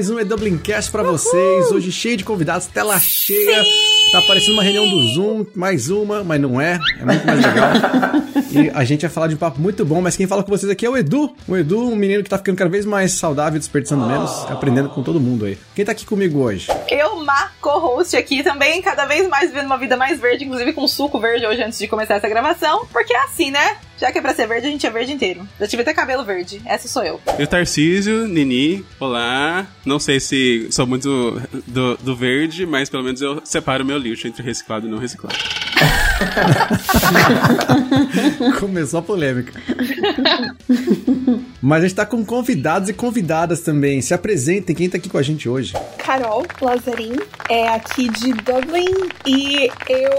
mais um E-Dublincast pra vocês. Hoje cheio de convidados, tela cheia. Tá parecendo uma reunião do Zoom, mais uma, mas não é. É muito mais legal. e a gente vai falar de um papo muito bom, mas quem fala com vocês aqui é o Edu. O Edu, um menino que tá ficando cada vez mais saudável, desperdiçando menos, aprendendo com todo mundo aí. Quem tá aqui comigo hoje? Eu, Má, co-host aqui também, cada vez mais vivendo uma vida mais verde, inclusive com suco verde hoje antes de começar essa gravação. Porque é assim, né? Já que é pra ser verde, a gente é verde inteiro. Já tive até cabelo verde. Essa sou eu. Eu, Tarcísio, Nini, olá. Não sei se sou muito do, do verde, mas pelo menos eu separo meu lixo entre reciclado e não reciclado. Começou a polêmica. Mas a gente tá com convidados e convidadas também. Se apresentem, quem tá aqui com a gente hoje? Carol Lazarin, é aqui de Dublin e eu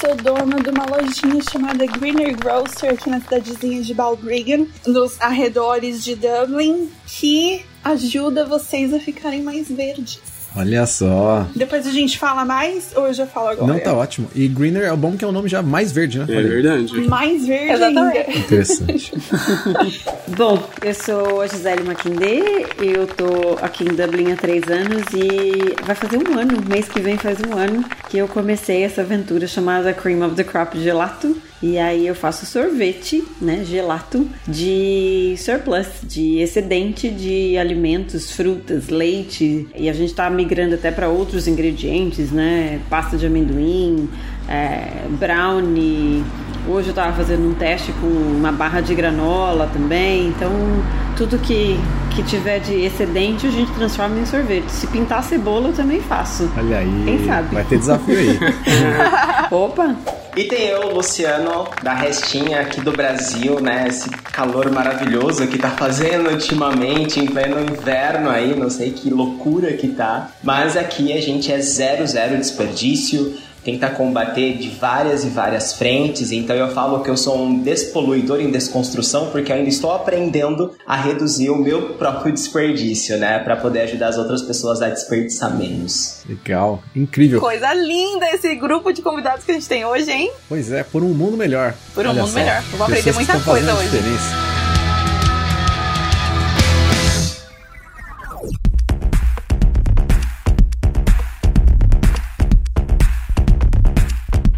sou dona de uma lojinha chamada Greener Grocer aqui na cidadezinha de Balbriggan, nos arredores de Dublin, que ajuda vocês a ficarem mais verdes. Olha só. Depois a gente fala mais ou eu já falo agora? Não, tá ótimo. E Greener é bom que é o nome já mais verde, né? É Olha verdade. Mais verde Exatamente. ainda. Interessante. Bom, eu sou a Gisele Maquindê, eu tô aqui em Dublin há três anos e vai fazer um ano, mês que vem faz um ano, que eu comecei essa aventura chamada Cream of the Crop Gelato. E aí eu faço sorvete, né, gelato, de surplus, de excedente de alimentos, frutas, leite. E a gente tá migrando até para outros ingredientes, né, pasta de amendoim, é, brownie, Hoje eu tava fazendo um teste com uma barra de granola também. Então, tudo que, que tiver de excedente a gente transforma em sorvete. Se pintar cebola, eu também faço. Olha aí. Quem sabe? Vai ter desafio aí. Opa! E tem eu, Luciano, da Restinha aqui do Brasil, né? Esse calor maravilhoso que tá fazendo ultimamente, em pleno inverno aí, não sei que loucura que tá. Mas aqui a gente é zero, zero desperdício, tenta combater de várias e várias frentes. Então eu falo que eu sou um despoluidor em desconstrução, porque eu ainda estou aprendendo a reduzir o meu próprio desperdício, né? Pra poder ajudar as outras pessoas a desperdiçar menos. Legal. Incrível. Coisa linda esse grupo de convidados que a gente tem hoje, hein? Pois é, por um mundo melhor. Por um Olha mundo só. melhor. Vou aprender muita coisa hoje. diferença.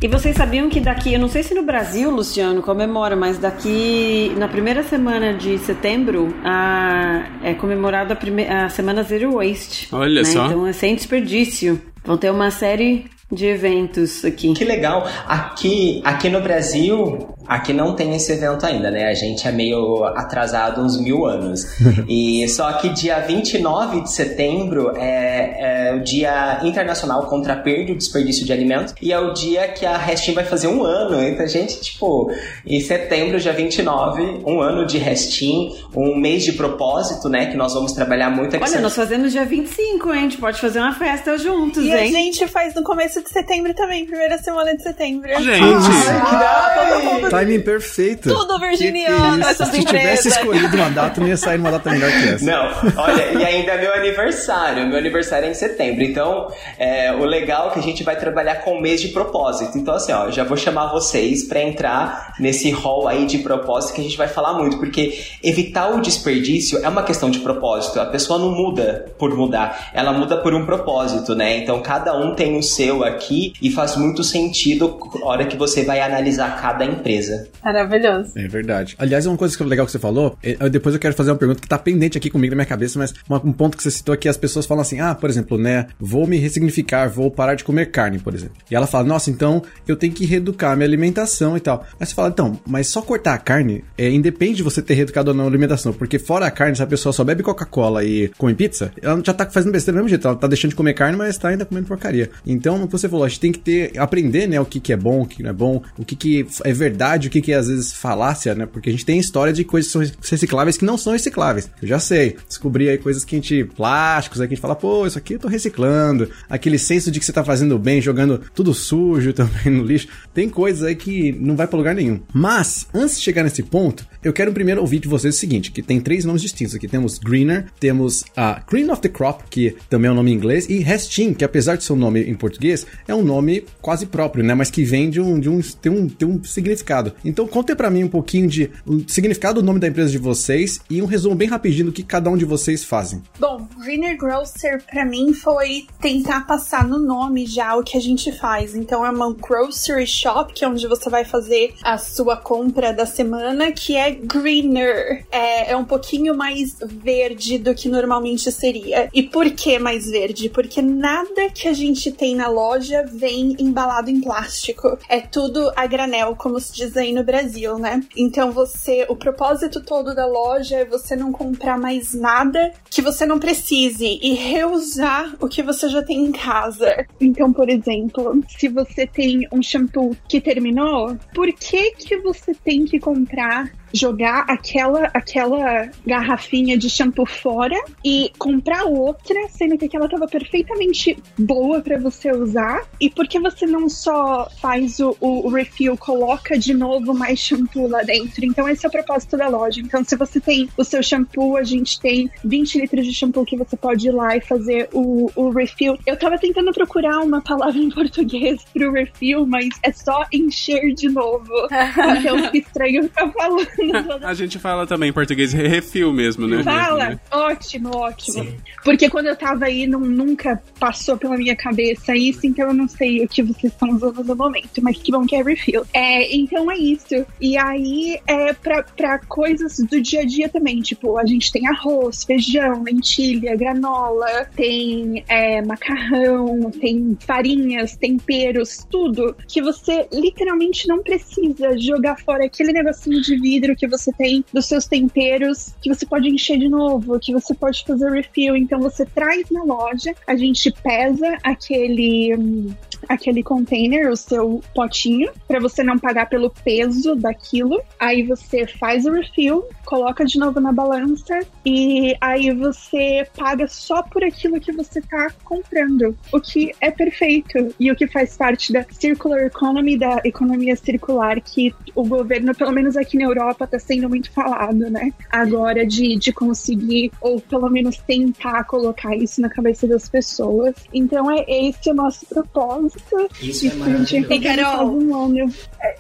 E vocês sabiam que daqui, eu não sei se no Brasil, Luciano, comemora, mas daqui na primeira semana de setembro a, é comemorada a, prime- a semana Zero Waste. Olha né? só. Então é sem desperdício. Vão ter uma série de eventos aqui. Que legal. Aqui, aqui no Brasil, aqui não tem esse evento ainda, né? A gente é meio atrasado uns mil anos. e só que dia 29 de setembro é, é o Dia Internacional contra a Perda e o Desperdício de Alimentos. E é o dia que a Restin vai fazer um ano. Então, a gente, tipo, em setembro, dia 29, um ano de Restin, um mês de propósito, né? Que nós vamos trabalhar muito aqui. Olha, nós fazemos dia 25, hein? A gente pode fazer uma festa juntos, E a hein? gente faz no começo de setembro também, primeira semana de setembro. Gente! Ai, Timing perfeito. Tudo virginiano, Que que é essas Se tivesse escolhido uma data, não ia sair numa data melhor que essa. Não, olha, e ainda é meu aniversário. Meu aniversário é em setembro. Então, é, o legal é que a gente vai trabalhar com o mês de propósito. Então, assim, ó, já vou chamar vocês pra entrar nesse hall aí de propósito que a gente vai falar muito. Porque evitar o desperdício é uma questão de propósito. A pessoa não muda por mudar, ela muda por um propósito, né? Então, cada um tem o seu aqui e faz muito sentido na hora que você vai analisar cada empresa. Maravilhoso. É verdade. Aliás, uma coisa que legal que você falou, é, eu- depois eu quero fazer uma pergunta que tá pendente aqui comigo na minha cabeça, mas uma- um ponto que você citou aqui, as pessoas falam assim, ah, por exemplo, né, vou me ressignificar, vou parar de comer carne, por exemplo. E ela fala, nossa, então eu tenho que reeducar minha alimentação e tal. Aí você fala, então, mas só cortar a carne, é, independe de você ter reeducado ou não a alimentação, porque fora a carne, se a pessoa só bebe Coca-Cola e come pizza, ela já tá fazendo besteira do mesmo jeito, ela tá deixando de comer carne, mas tá ainda comendo porcaria. Então, que você falou, a gente tem que ter, aprender, né, o que que é bom, o que não é bom, o que que é verdade, o que que é, às vezes falácia, né, porque a gente tem história de coisas que são recicláveis que não são recicláveis. Eu já sei, descobri aí coisas que a gente, plásticos, aí que a gente fala, pô, isso aqui eu tô reciclando, aquele senso de que você tá fazendo bem, jogando tudo sujo também no lixo. Tem coisas aí que não vai pra lugar nenhum. Mas, antes de chegar nesse ponto, eu quero primeiro ouvir de vocês o seguinte, que tem três nomes distintos aqui. Temos Greener, temos a Green of the Crop, que também é um nome em inglês, e Restin, que apesar de ser um nome em português, é um nome quase próprio, né? Mas que vem de um. De um tem, um tem um significado. Então, conte para mim um pouquinho de significado do nome da empresa de vocês e um resumo bem rapidinho do que cada um de vocês fazem. Bom, Greener Grocer para mim foi tentar passar no nome já o que a gente faz. Então, é uma grocery shop, que é onde você vai fazer a sua compra da semana, que é greener. É, é um pouquinho mais verde do que normalmente seria. E por que mais verde? Porque nada que a gente tem na loja vem embalado em plástico. É tudo a granel, como se diz aí no Brasil, né? Então você, o propósito todo da loja é você não comprar mais nada que você não precise e reusar o que você já tem em casa. Então, por exemplo, se você tem um shampoo que terminou, por que que você tem que comprar jogar aquela aquela garrafinha de shampoo fora e comprar outra, sendo que aquela tava perfeitamente boa para você usar. E por que você não só faz o, o, refill, coloca de novo mais shampoo lá dentro? Então esse é o propósito da loja. Então se você tem o seu shampoo, a gente tem 20 litros de shampoo que você pode ir lá e fazer o, o refill. Eu tava tentando procurar uma palavra em português pro refill, mas é só encher de novo. então fica estranho ficar falando. A gente fala também em português refil mesmo, né? Fala? Né? Ótimo, ótimo. Sim. Porque quando eu tava aí, não, nunca passou pela minha cabeça isso, então eu não sei o que vocês estão usando no momento, mas que bom que é refil. É, então é isso. E aí, é pra, pra coisas do dia a dia também, tipo, a gente tem arroz, feijão, lentilha, granola, tem é, macarrão, tem farinhas, temperos, tudo que você literalmente não precisa jogar fora aquele negocinho de vidro que você tem dos seus temperos, que você pode encher de novo, que você pode fazer refill. Então você traz na loja, a gente pesa aquele hum, aquele container, o seu potinho, para você não pagar pelo peso daquilo. Aí você faz o refill, coloca de novo na balança e aí você paga só por aquilo que você tá comprando, o que é perfeito e o que faz parte da circular economy, da economia circular que o governo, pelo menos aqui na Europa, tá sendo muito falado, né? Agora de, de conseguir ou pelo menos tentar colocar isso na cabeça das pessoas. Então é esse o nosso propósito isso é maravilhoso. E Carol,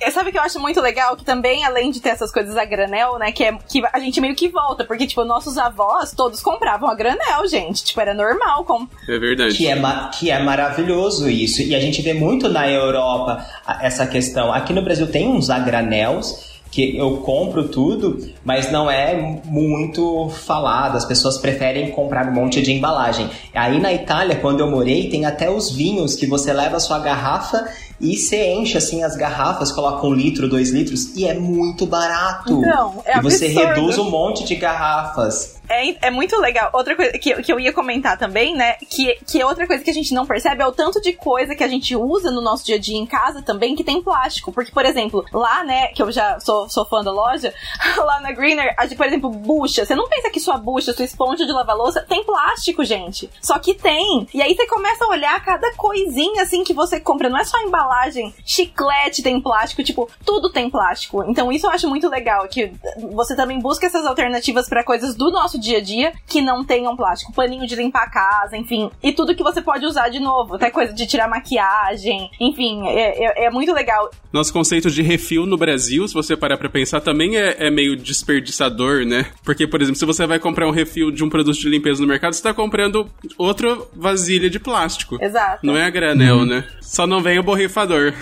é, sabe o que eu acho muito legal? Que também, além de ter essas coisas a granel, né? Que, é, que a gente meio que volta. Porque, tipo, nossos avós todos compravam a granel, gente. Tipo, era normal. Com... É verdade. Que é, que é maravilhoso isso. E a gente vê muito na Europa essa questão. Aqui no Brasil tem uns agranels que eu compro tudo, mas não é muito falado. As pessoas preferem comprar um monte de embalagem. Aí na Itália, quando eu morei, tem até os vinhos que você leva a sua garrafa e você enche assim as garrafas, coloca um litro, dois litros e é muito barato. Não, é e você absurdo. reduz um monte de garrafas é, é muito legal. Outra coisa que, que eu ia comentar também, né? Que, que é outra coisa que a gente não percebe é o tanto de coisa que a gente usa no nosso dia a dia em casa também que tem plástico. Porque, por exemplo, lá, né, que eu já sou, sou fã da loja, lá na Greener, a gente, por exemplo, bucha. Você não pensa que sua bucha, sua esponja de lavar louça tem plástico, gente. Só que tem. E aí você começa a olhar cada coisinha assim que você compra. Não é só embalagem, chiclete tem plástico, tipo, tudo tem plástico. Então isso eu acho muito legal, que você também busca essas alternativas para coisas do nosso dia a dia que não tenham plástico. Paninho de limpar a casa, enfim. E tudo que você pode usar de novo. Até coisa de tirar maquiagem. Enfim, é, é, é muito legal. Nosso conceito de refil no Brasil, se você parar pra pensar, também é, é, meio desperdiçador, né? Porque, por exemplo, se você vai comprar um refil de um produto de limpeza no mercado, você tá comprando outra vasilha de plástico. Exato. Não é a granel, uhum. né? Só não vem o borrifador.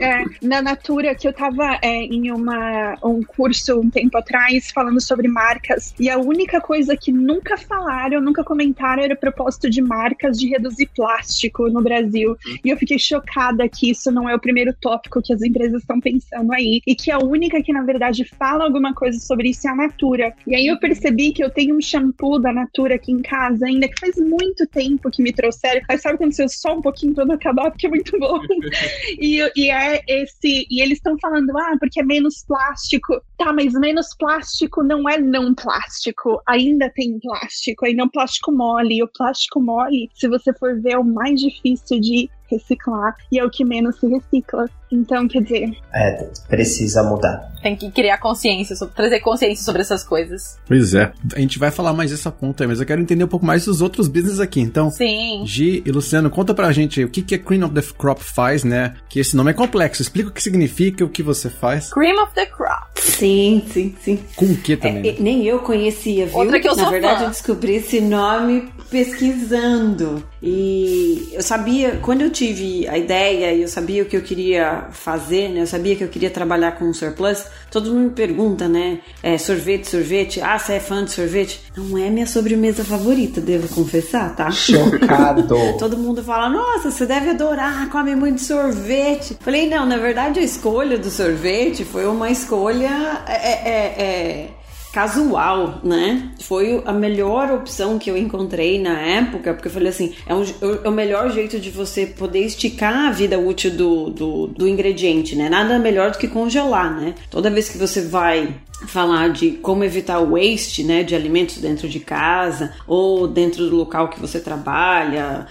É, na Natura, que eu tava é, em uma, um curso um tempo atrás falando sobre marcas, e a única coisa coisa que nunca falaram, nunca comentaram era o propósito de marcas de reduzir plástico no Brasil. E eu fiquei chocada que isso não é o primeiro tópico que as empresas estão pensando aí. E que a única que, na verdade, fala alguma coisa sobre isso é a Natura. E aí eu percebi que eu tenho um shampoo da Natura aqui em casa ainda, que faz muito tempo que me trouxeram. Mas sabe quando você só um pouquinho não acabar, porque é muito bom. e, e é esse. E eles estão falando, ah, porque é menos plástico. Tá, mas menos plástico não é não plástico. Aí ainda tem plástico, ainda é um plástico mole. E o plástico mole, se você for ver, é o mais difícil de reciclar e é o que menos se recicla. Então, quer dizer. É, precisa mudar. Tem que criar consciência, sobre, trazer consciência sobre essas coisas. Pois é. A gente vai falar mais dessa ponta aí, mas eu quero entender um pouco mais dos outros business aqui. Então, Sim. Gi e Luciano, conta pra gente o que, que a Queen of the Crop faz, né? Que esse nome é complexo. Explica o que significa, o que você faz. Cream of the Crop. Sim, sim, sim. Com o que também? É, né? nem eu conhecia, viu? Outra que eu Na sou verdade, fã. eu descobri esse nome pesquisando. E eu sabia, quando eu tive a ideia e eu sabia o que eu queria fazer, né? Eu sabia que eu queria trabalhar com surplus. Todo mundo me pergunta, né? É, sorvete, sorvete. Ah, você é fã de sorvete? Não é minha sobremesa favorita, devo confessar, tá? Chocado. Todo mundo fala, nossa, você deve adorar, come muito sorvete. Falei, não, na verdade a escolha do sorvete foi uma escolha é, é, é, casual, né? Foi a melhor opção que eu encontrei na época, porque eu falei assim, é, um, é o melhor jeito de você poder esticar a vida útil do, do, do ingrediente, né? Nada melhor do que congelar, né? Toda vez que você vai falar de como evitar o waste, né, de alimentos dentro de casa ou dentro do local que você trabalha,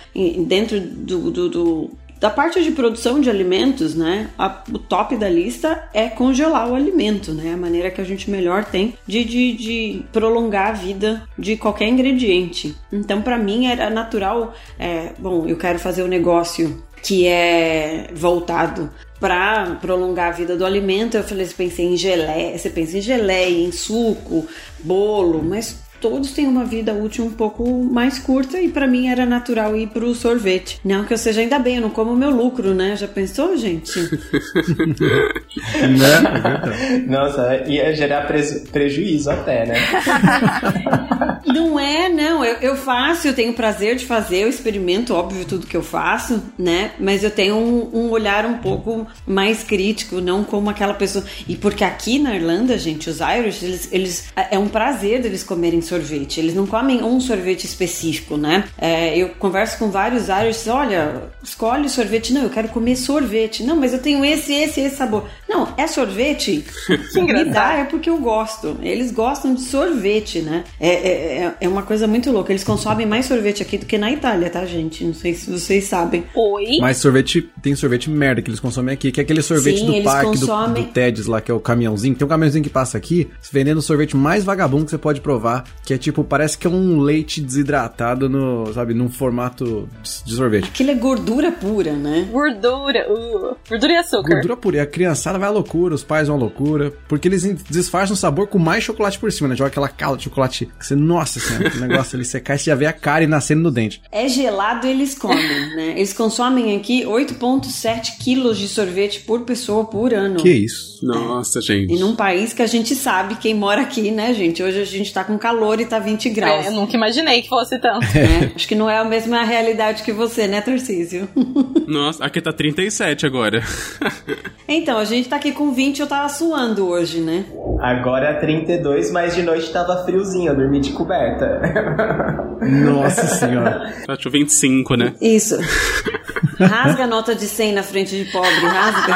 dentro do, do, do da parte de produção de alimentos, né, a, o top da lista é congelar o alimento, né, a maneira que a gente melhor tem de, de, de prolongar a vida de qualquer ingrediente. Então, para mim era natural, é, bom, eu quero fazer um negócio que é voltado para prolongar a vida do alimento. Eu falei, pensei em geleia, você pensa em geleia, em suco, bolo, mas todos têm uma vida útil um pouco mais curta e para mim era natural ir pro sorvete. Não que eu seja ainda bem, eu não como meu lucro, né? Já pensou, gente? né? É verdade. Nossa, ia gerar preju- prejuízo até, né? Não é, não. Eu, eu faço, eu tenho prazer de fazer, eu experimento, óbvio, tudo que eu faço, né? Mas eu tenho um, um olhar um pouco mais crítico, não como aquela pessoa. E porque aqui na Irlanda, gente, os Irish, eles, eles é um prazer deles comerem sorvete. Eles não comem um sorvete específico, né? É, eu converso com vários Irish, olha, escolhe sorvete. Não, eu quero comer sorvete. Não, mas eu tenho esse, esse, esse sabor. Não, é sorvete? Me dá, é porque eu gosto. Eles gostam de sorvete, né? É, é, é- é uma coisa muito louca. Eles consomem mais sorvete aqui do que na Itália, tá, gente? Não sei se vocês sabem. Oi. Mas sorvete, tem sorvete merda que eles consomem aqui, que é aquele sorvete Sim, do parque, do, consomem- do TEDs lá, que é o caminhãozinho. Tem um caminhãozinho que passa aqui, vendendo o sorvete mais vagabundo que você pode provar, que é tipo, parece que é um leite desidratado no, sabe, num formato de sorvete. Aquilo é gordura pura, né? Gordura. Uh, gordura e açúcar. Gordura pura. E a criançada vai à loucura, os pais vão à loucura, porque eles disfarçam o sabor com mais chocolate por cima, né? Joga aquela cala de chocolate que você, nossa senhora, o negócio ali, você cai, você já vê a cara e nascendo no dente. É gelado eles comem, né? Eles consomem aqui 8,7 quilos de sorvete por pessoa por ano. Que isso? Nossa, gente. E num país que a gente sabe, quem mora aqui, né, gente? Hoje a gente tá com calor e tá 20 graus. É, eu nunca imaginei que fosse tanto. né? Acho que não é a mesma realidade que você, né, Tarcísio? Nossa, aqui tá 37 agora. então, a gente tá aqui com 20 eu tava suando hoje, né? Agora é 32, mas de noite tava friozinho, eu dormi de coberta. Nossa senhora. Tá tipo 25, né? Isso. Rasga a nota de 100 na frente de pobre, rasga.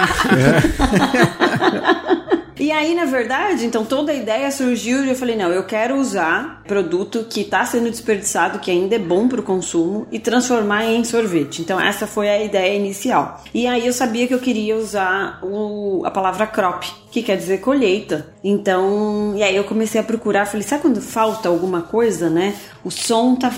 E aí, na verdade, então toda a ideia surgiu e eu falei, não, eu quero usar produto que está sendo desperdiçado, que ainda é bom para o consumo, e transformar em sorvete. Então essa foi a ideia inicial. E aí eu sabia que eu queria usar o, a palavra crop, que quer dizer colheita. Então, e aí eu comecei a procurar, falei, sabe quando falta alguma coisa, né? O som tá,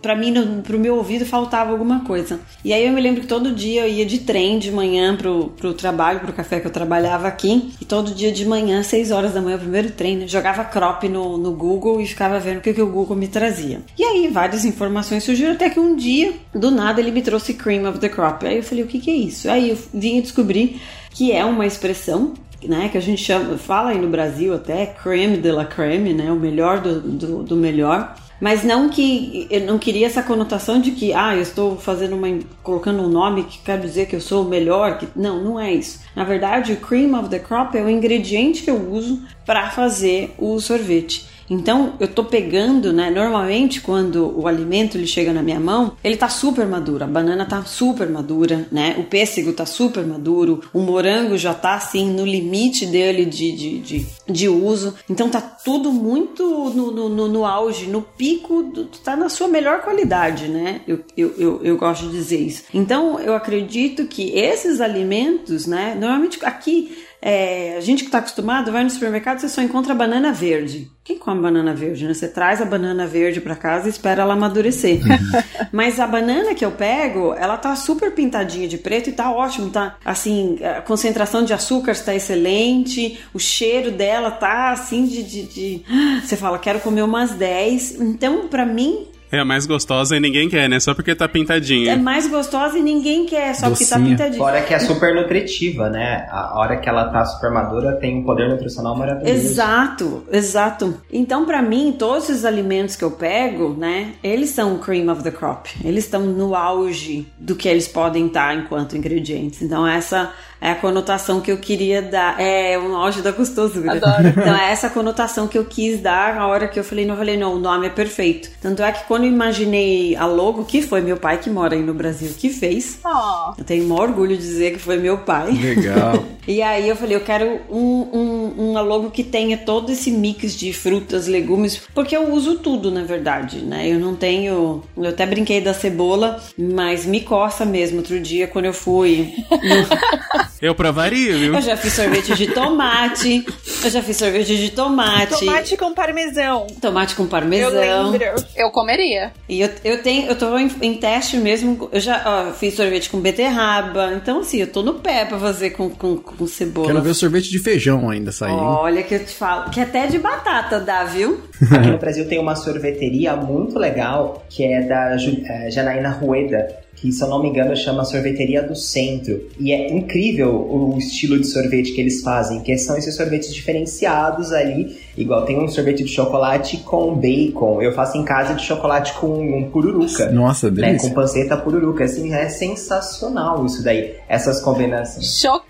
pra mim, no, pro meu ouvido faltava alguma coisa. E aí eu me lembro que todo dia eu ia de trem de manhã pro, pro trabalho, pro café que eu trabalhava aqui, e todo dia de manhã, 6 horas da manhã, o primeiro trem, né? Jogava crop no, no Google e ficava vendo o que, que o Google me trazia. E aí várias informações surgiram até que um dia, do nada, ele me trouxe cream of the crop. Aí eu falei, o que, que é isso? Aí eu vim descobrir que é uma expressão né, que a gente chama, fala aí no Brasil até creme de la creme, né, o melhor do, do, do melhor. Mas não que eu não queria essa conotação de que ah, eu estou fazendo uma colocando um nome que quer dizer que eu sou o melhor, que não, não é isso. Na verdade, o cream of the crop é o ingrediente que eu uso para fazer o sorvete. Então, eu tô pegando, né? Normalmente, quando o alimento ele chega na minha mão, ele tá super maduro. A banana tá super madura, né? O pêssego tá super maduro. O morango já tá, assim, no limite dele de, de, de, de uso. Então, tá tudo muito no, no, no, no auge, no pico, do, tá na sua melhor qualidade, né? Eu, eu, eu, eu gosto de dizer isso. Então, eu acredito que esses alimentos, né? Normalmente aqui é, a gente que está acostumado vai no supermercado você só encontra banana verde. Quem come banana verde? Né? Você traz a banana verde para casa e espera ela amadurecer. Mas a banana que eu pego, ela tá super pintadinha de preto e tá ótimo, tá? Assim, a concentração de açúcar está excelente, o cheiro dela tá assim de, de, de... Você fala, quero comer umas 10. Então, para mim, é a mais gostosa e ninguém quer, né? Só porque tá pintadinha. É mais gostosa e ninguém quer, só Docinha. porque tá pintadinha. Fora que é super nutritiva, né? A hora que ela tá super madura tem um poder nutricional maravilhoso. Exato, exato. Então, para mim, todos os alimentos que eu pego, né? Eles são cream of the crop. Eles estão no auge do que eles podem estar enquanto ingredientes. Então, essa é a conotação que eu queria dar. É um auge da costosura. Adoro. Então é essa conotação que eu quis dar na hora que eu falei, não, eu falei, não, o nome é perfeito. Tanto é que quando eu imaginei a logo, que foi meu pai que mora aí no Brasil que fez. Oh. Eu tenho maior orgulho de dizer que foi meu pai. Legal. e aí eu falei, eu quero um, um, uma logo que tenha todo esse mix de frutas, legumes, porque eu uso tudo, na verdade, né? Eu não tenho. Eu até brinquei da cebola, mas me coça mesmo. Outro dia, quando eu fui. No... Eu provaria, viu? Eu já fiz sorvete de tomate. Eu já fiz sorvete de tomate. Tomate com parmesão. Tomate com parmesão. Eu lembro. Eu comeria. E eu, eu tenho, eu tô em, em teste mesmo. Eu já ó, fiz sorvete com beterraba. Então, assim, eu tô no pé pra fazer com, com, com cebola. Quero ver o sorvete de feijão ainda sair. Olha que eu te falo. Que até de batata dá, viu? Aqui no Brasil tem uma sorveteria muito legal que é da é, Janaína Rueda que se eu não me engano chama Sorveteria do Centro. E é incrível o estilo de sorvete que eles fazem, que são esses sorvetes diferenciados ali Igual tem um sorvete de chocolate com bacon. Eu faço em casa de chocolate com um pururuca. Nossa, né? Com panceta pururuca. Assim, é sensacional isso daí. Essas combinações.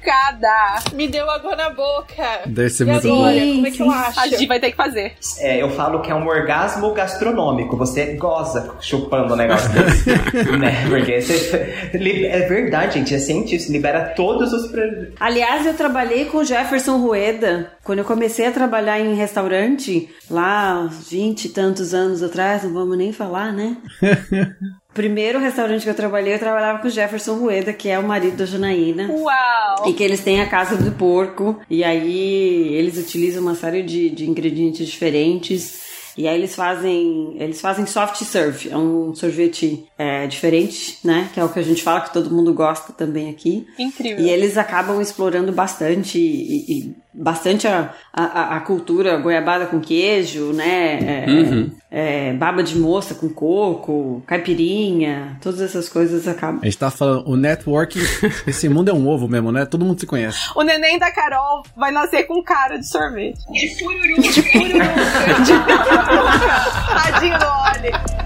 Chocada! Me deu água na boca. Deve ser e muito agora? bom. Como é que eu acho? A gente vai ter que fazer. É, eu falo que é um orgasmo gastronômico. Você goza chupando o negócio desse. né? Porque você... é verdade, gente. É científico. Libera todos os... Aliás, eu trabalhei com o Jefferson Rueda. Quando eu comecei a trabalhar em restaurante restaurante lá, vinte e tantos anos atrás, não vamos nem falar, né? Primeiro restaurante que eu trabalhei, eu trabalhava com o Jefferson Rueda, que é o marido da Janaína. Uau! E que eles têm a casa do porco. E aí eles utilizam uma série de, de ingredientes diferentes. E aí eles fazem, eles fazem soft serve, é um sorvete é, diferente, né? Que é o que a gente fala que todo mundo gosta também aqui. Incrível. E eles acabam explorando bastante e, e bastante a, a, a, cultura goiabada com queijo, né? É, uhum. é, baba de moça com coco, caipirinha, todas essas coisas acabam. A gente tá falando, o networking, esse mundo é um ovo mesmo, né? Todo mundo se conhece. O neném da Carol vai nascer com cara de sorvete. De pururuca. De pururuca. de. Tadinho do óleo.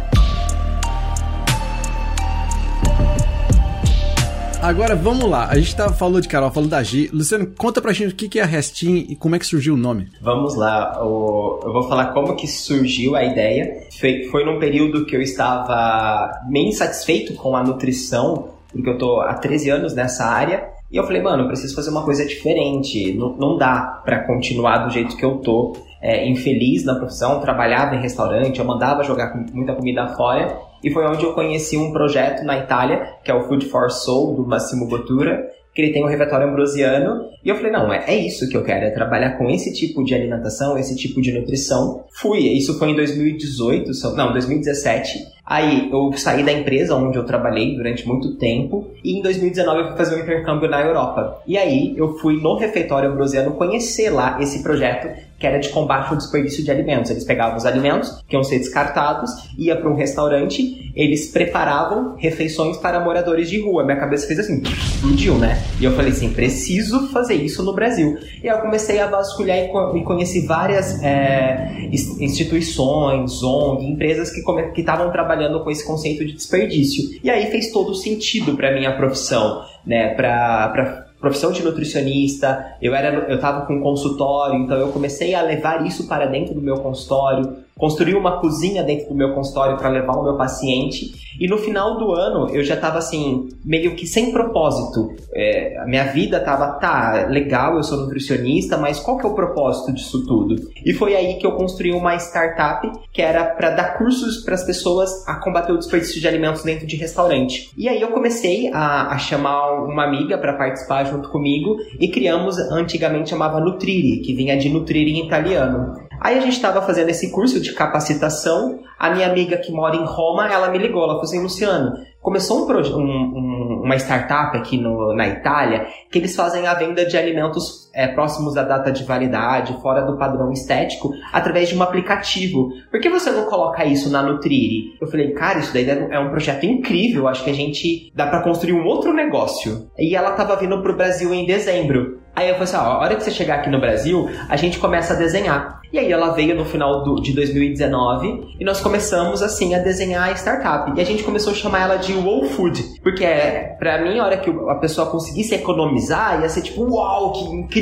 Agora vamos lá. A gente tá, falou de Carol, falou da Gi. Luciano, conta pra gente o que é a Restin e como é que surgiu o nome. Vamos lá. Eu vou falar como que surgiu a ideia. Foi, foi num período que eu estava meio insatisfeito com a nutrição, porque eu tô há 13 anos nessa área. E eu falei, mano, eu preciso fazer uma coisa diferente. Não, não dá para continuar do jeito que eu tô. É, infeliz na profissão, trabalhava em restaurante, eu mandava jogar muita comida fora e foi onde eu conheci um projeto na Itália, que é o Food for Soul, do Massimo Bottura, que ele tem um refeitório ambrosiano. E eu falei, não, é, é isso que eu quero, é trabalhar com esse tipo de alimentação, esse tipo de nutrição. Fui, isso foi em 2018, não, 2017. Aí eu saí da empresa onde eu trabalhei durante muito tempo e em 2019 eu fui fazer um intercâmbio na Europa. E aí eu fui no refeitório ambrosiano conhecer lá esse projeto que era de combate ao desperdício de alimentos. Eles pegavam os alimentos que iam ser descartados, ia para um restaurante, eles preparavam refeições para moradores de rua. Minha cabeça fez assim, explodiu, né? E eu falei assim, preciso fazer isso no Brasil. E eu comecei a vasculhar e conheci várias é, instituições, ONG, empresas que estavam trabalhando com esse conceito de desperdício. E aí fez todo sentido para minha profissão, né? Para profissão de nutricionista, eu era eu estava com um consultório, então eu comecei a levar isso para dentro do meu consultório, construí uma cozinha dentro do meu consultório para levar o meu paciente. E no final do ano eu já estava assim, meio que sem propósito. É, a minha vida tava, tá, legal, eu sou nutricionista, mas qual que é o propósito disso tudo? E foi aí que eu construí uma startup que era para dar cursos para as pessoas a combater o desperdício de alimentos dentro de restaurante. E aí eu comecei a, a chamar uma amiga para participar junto comigo e criamos, antigamente chamava Nutriri, que vinha de nutrir em italiano. Aí a gente estava fazendo esse curso de capacitação. A minha amiga que mora em Roma, ela me ligou. Ela falou assim: Luciano, começou um, um, um, uma startup aqui no, na Itália que eles fazem a venda de alimentos é, próximos da data de validade, fora do padrão estético, através de um aplicativo. Por que você não coloca isso na Nutriri? Eu falei, cara, isso daí é um projeto incrível. Acho que a gente dá para construir um outro negócio. E ela estava vindo pro Brasil em dezembro. Aí eu falei assim, ó, a hora que você chegar aqui no Brasil, a gente começa a desenhar. E aí ela veio no final do, de 2019 e nós começamos assim a desenhar a startup. E a gente começou a chamar ela de Wow Food, porque é, para mim a hora que a pessoa conseguisse economizar ia ser tipo, uau, que incrível.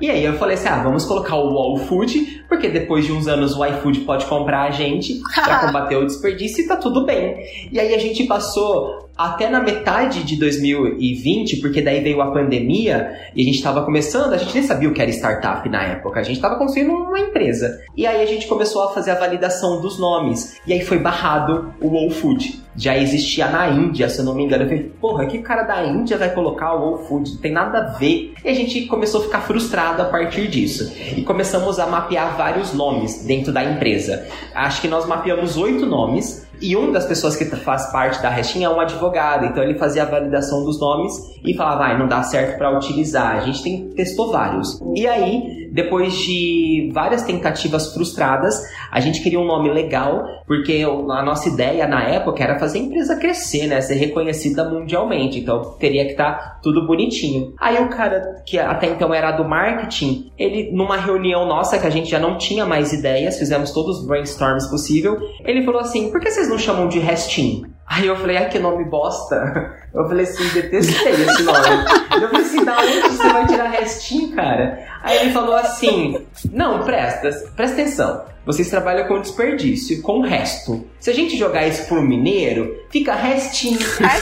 E aí eu falei assim, ah, vamos colocar o Wow Food, porque depois de uns anos o iFood pode comprar a gente para combater o desperdício e tá tudo bem. E aí a gente passou até na metade de 2020, porque daí veio a pandemia e a gente estava começando, a gente nem sabia o que era startup na época, a gente estava construindo uma empresa. E aí a gente começou a fazer a validação dos nomes. E aí foi barrado o Whole Food. Já existia na Índia, se eu não me engano. Eu falei, porra, que cara da Índia vai colocar o Whole Food? Não tem nada a ver. E a gente começou a ficar frustrado a partir disso. E começamos a mapear vários nomes dentro da empresa. Acho que nós mapeamos oito nomes e uma das pessoas que faz parte da restinha é um advogado, então ele fazia a validação dos nomes e falava, vai, ah, não dá certo para utilizar. A gente tem, testou vários. E aí, depois de várias tentativas frustradas, a gente queria um nome legal, porque a nossa ideia na época era fazer a empresa crescer, né? Ser reconhecida mundialmente. Então teria que estar tá tudo bonitinho. Aí o cara, que até então era do marketing, ele, numa reunião nossa, que a gente já não tinha mais ideias, fizemos todos os brainstorms possível, ele falou assim: por que vocês não chamam de resting? Aí eu falei, ai que nome bosta. Eu falei assim, detestei esse nome. eu falei assim, da onde você vai tirar restinho, cara? Aí ele falou assim, não, presta, presta atenção. Vocês trabalham com desperdício, com resto. Se a gente jogar isso pro mineiro, fica restinho.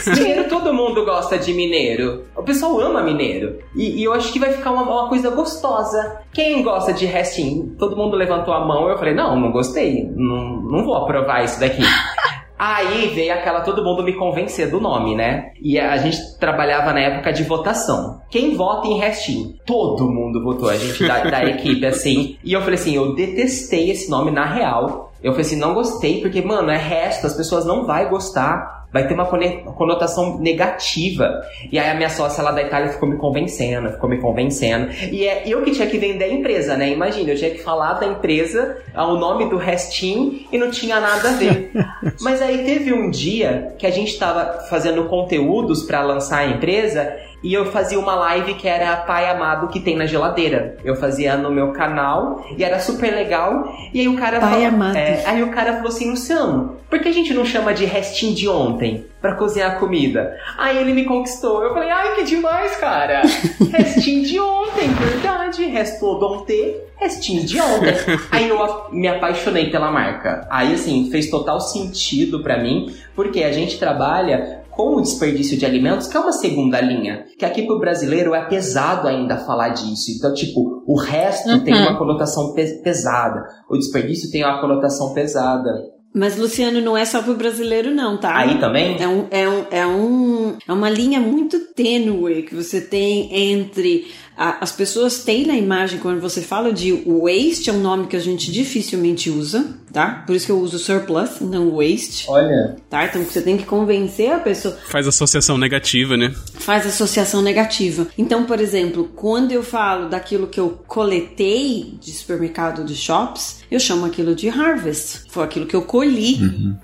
mineiro, todo mundo gosta de mineiro. O pessoal ama mineiro. E, e eu acho que vai ficar uma, uma, coisa gostosa. Quem gosta de restinho? Todo mundo levantou a mão. Eu falei, não, não gostei. Não, não vou aprovar isso daqui. Aí veio aquela todo mundo me convencer do nome, né? E a gente trabalhava na época de votação. Quem vota em restinho? Todo mundo votou, a gente da, da equipe, assim. E eu falei assim, eu detestei esse nome na real. Eu falei assim, não gostei, porque, mano, é resto, as pessoas não vão gostar vai ter uma conotação negativa. E aí a minha sócia lá da Itália ficou me convencendo, ficou me convencendo. E é eu que tinha que vender a empresa, né? Imagina, eu tinha que falar da empresa, o nome do restinho e não tinha nada a ver. Mas aí teve um dia que a gente estava fazendo conteúdos para lançar a empresa e eu fazia uma live que era Pai Amado que tem na geladeira. Eu fazia no meu canal e era super legal. E aí o cara Pai falou, Amado. É, aí o cara falou assim, Luciano, por que a gente não chama de restinho de ontem para cozinhar comida? Aí ele me conquistou. Eu falei, ai que demais, cara. restinho de ontem, verdade. Restou ontem, restinho de ontem. aí eu me apaixonei pela marca. Aí assim, fez total sentido para mim, porque a gente trabalha com o desperdício de alimentos, que é uma segunda linha. Que aqui pro brasileiro é pesado ainda falar disso. Então, tipo, o resto uhum. tem uma conotação pe pesada. O desperdício tem uma conotação pesada. Mas, Luciano, não é só pro brasileiro, não, tá? Aí também? É, um, é, um, é, um, é uma linha muito tênue que você tem entre as pessoas têm na imagem, quando você fala de waste, é um nome que a gente dificilmente usa, tá? Por isso que eu uso surplus, não waste. Olha. Tá? Então você tem que convencer a pessoa. Faz associação negativa, né? Faz associação negativa. Então, por exemplo, quando eu falo daquilo que eu coletei de supermercado, de shops, eu chamo aquilo de harvest. Foi aquilo que eu colhi. Uhum.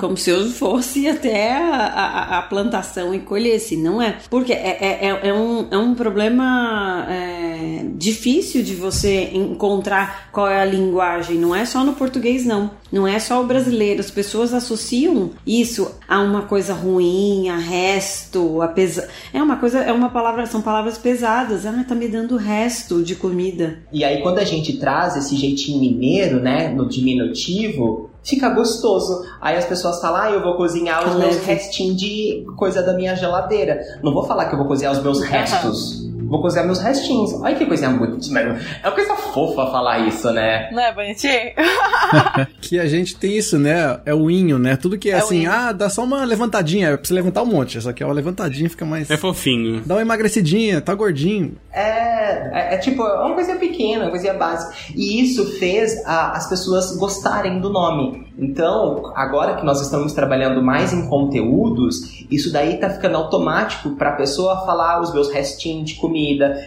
Como se eu fosse até a, a- a plantação e colhesse, não é? Porque é, é, é- é um, é um problema é, difícil de você encontrar qual é a linguagem. Não é só no português, não. Não é só o brasileiro. As pessoas associam isso a uma coisa ruim, a resto, a pesa... É uma coisa, é uma palavra, são palavras pesadas. Ah, tá me dando resto de comida. E aí, quando a gente traz esse jeitinho mineiro, né, no diminutivo, fica gostoso. Aí as pessoas falam, ah, eu vou cozinhar os meus restinhos de coisa da minha geladeira. Não vou falar que eu vou cozinhar os meus restos. Vou cozinhar meus restinhos. Olha que coisinha bonita. É uma coisa fofa falar isso, né? Não é bonitinho? Que a gente tem isso, né? É o inho, né? Tudo que é, É assim, ah, dá só uma levantadinha, precisa levantar um monte. Só que é uma levantadinha fica mais. É fofinho. Dá uma emagrecidinha, tá gordinho. É, é, é tipo, é uma coisinha pequena, uma coisinha básica. E isso fez a- as pessoas gostarem do nome. Então, agora que nós estamos trabalhando mais em conteúdos, isso daí tá ficando automático pra pessoa falar os meus restinhos de comida,